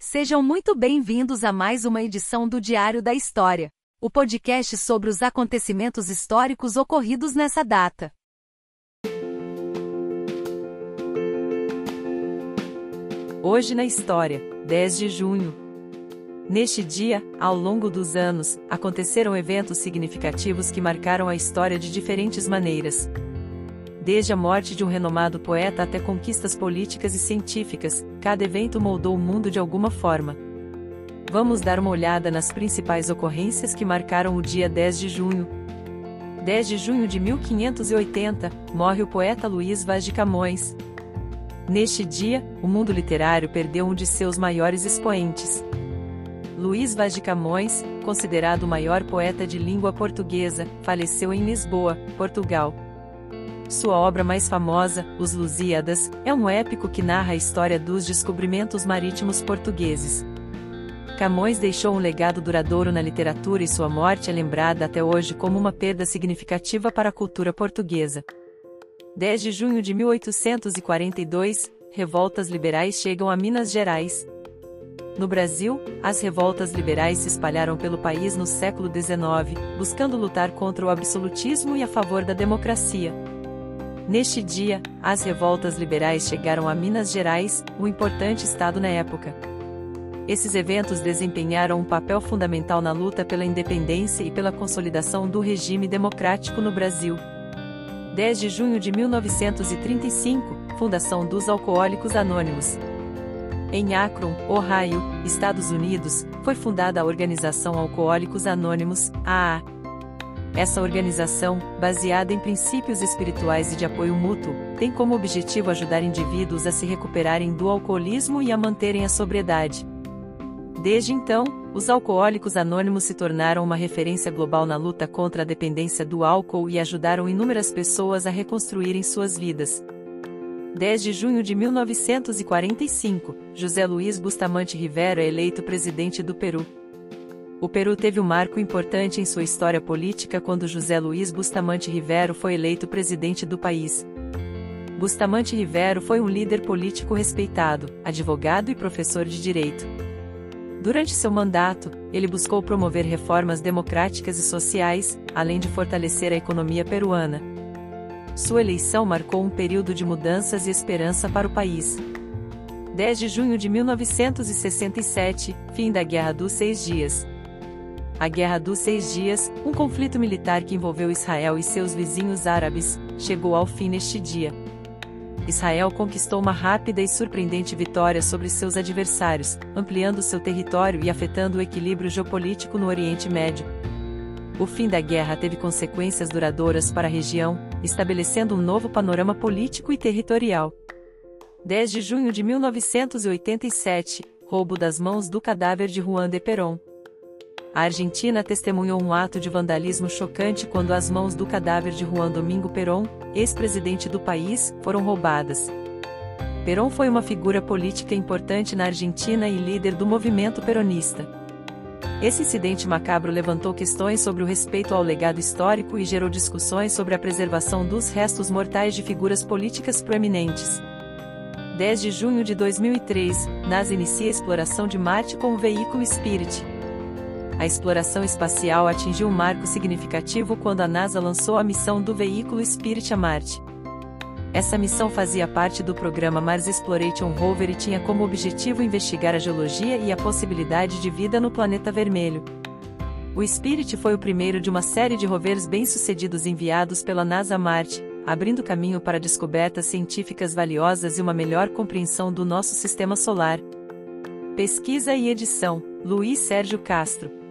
Sejam muito bem-vindos a mais uma edição do Diário da História, o podcast sobre os acontecimentos históricos ocorridos nessa data. Hoje na História, 10 de junho. Neste dia, ao longo dos anos, aconteceram eventos significativos que marcaram a história de diferentes maneiras. Desde a morte de um renomado poeta até conquistas políticas e científicas, cada evento moldou o mundo de alguma forma. Vamos dar uma olhada nas principais ocorrências que marcaram o dia 10 de junho. 10 de junho de 1580, morre o poeta Luís Vaz de Camões. Neste dia, o mundo literário perdeu um de seus maiores expoentes. Luís Vaz de Camões, considerado o maior poeta de língua portuguesa, faleceu em Lisboa, Portugal. Sua obra mais famosa, Os Lusíadas, é um épico que narra a história dos descobrimentos marítimos portugueses. Camões deixou um legado duradouro na literatura e sua morte é lembrada até hoje como uma perda significativa para a cultura portuguesa. 10 de junho de 1842, revoltas liberais chegam a Minas Gerais. No Brasil, as revoltas liberais se espalharam pelo país no século XIX, buscando lutar contra o absolutismo e a favor da democracia. Neste dia, as revoltas liberais chegaram a Minas Gerais, um importante estado na época. Esses eventos desempenharam um papel fundamental na luta pela independência e pela consolidação do regime democrático no Brasil. 10 de junho de 1935, Fundação dos Alcoólicos Anônimos. Em Akron, Ohio, Estados Unidos, foi fundada a Organização Alcoólicos Anônimos, AA. Essa organização, baseada em princípios espirituais e de apoio mútuo, tem como objetivo ajudar indivíduos a se recuperarem do alcoolismo e a manterem a sobriedade. Desde então, os alcoólicos anônimos se tornaram uma referência global na luta contra a dependência do álcool e ajudaram inúmeras pessoas a reconstruírem suas vidas. 10 de junho de 1945, José Luiz Bustamante Rivero é eleito presidente do Peru. O Peru teve um marco importante em sua história política quando José Luiz Bustamante Rivero foi eleito presidente do país. Bustamante Rivero foi um líder político respeitado, advogado e professor de direito. Durante seu mandato, ele buscou promover reformas democráticas e sociais, além de fortalecer a economia peruana. Sua eleição marcou um período de mudanças e esperança para o país. 10 de junho de 1967, fim da Guerra dos Seis Dias. A Guerra dos Seis Dias, um conflito militar que envolveu Israel e seus vizinhos árabes, chegou ao fim neste dia. Israel conquistou uma rápida e surpreendente vitória sobre seus adversários, ampliando seu território e afetando o equilíbrio geopolítico no Oriente Médio. O fim da guerra teve consequências duradouras para a região, estabelecendo um novo panorama político e territorial. 10 de junho de 1987 roubo das mãos do cadáver de Juan de Perón. A Argentina testemunhou um ato de vandalismo chocante quando as mãos do cadáver de Juan Domingo Perón, ex-presidente do país, foram roubadas. Perón foi uma figura política importante na Argentina e líder do movimento peronista. Esse incidente macabro levantou questões sobre o respeito ao legado histórico e gerou discussões sobre a preservação dos restos mortais de figuras políticas proeminentes. 10 de junho de 2003, NASA inicia a exploração de Marte com o veículo Spirit a exploração espacial atingiu um marco significativo quando a NASA lançou a missão do veículo Spirit a Marte. Essa missão fazia parte do programa Mars Exploration Rover e tinha como objetivo investigar a geologia e a possibilidade de vida no planeta vermelho. O Spirit foi o primeiro de uma série de rovers bem-sucedidos enviados pela NASA a Marte, abrindo caminho para descobertas científicas valiosas e uma melhor compreensão do nosso sistema solar. Pesquisa e edição: Luiz Sérgio Castro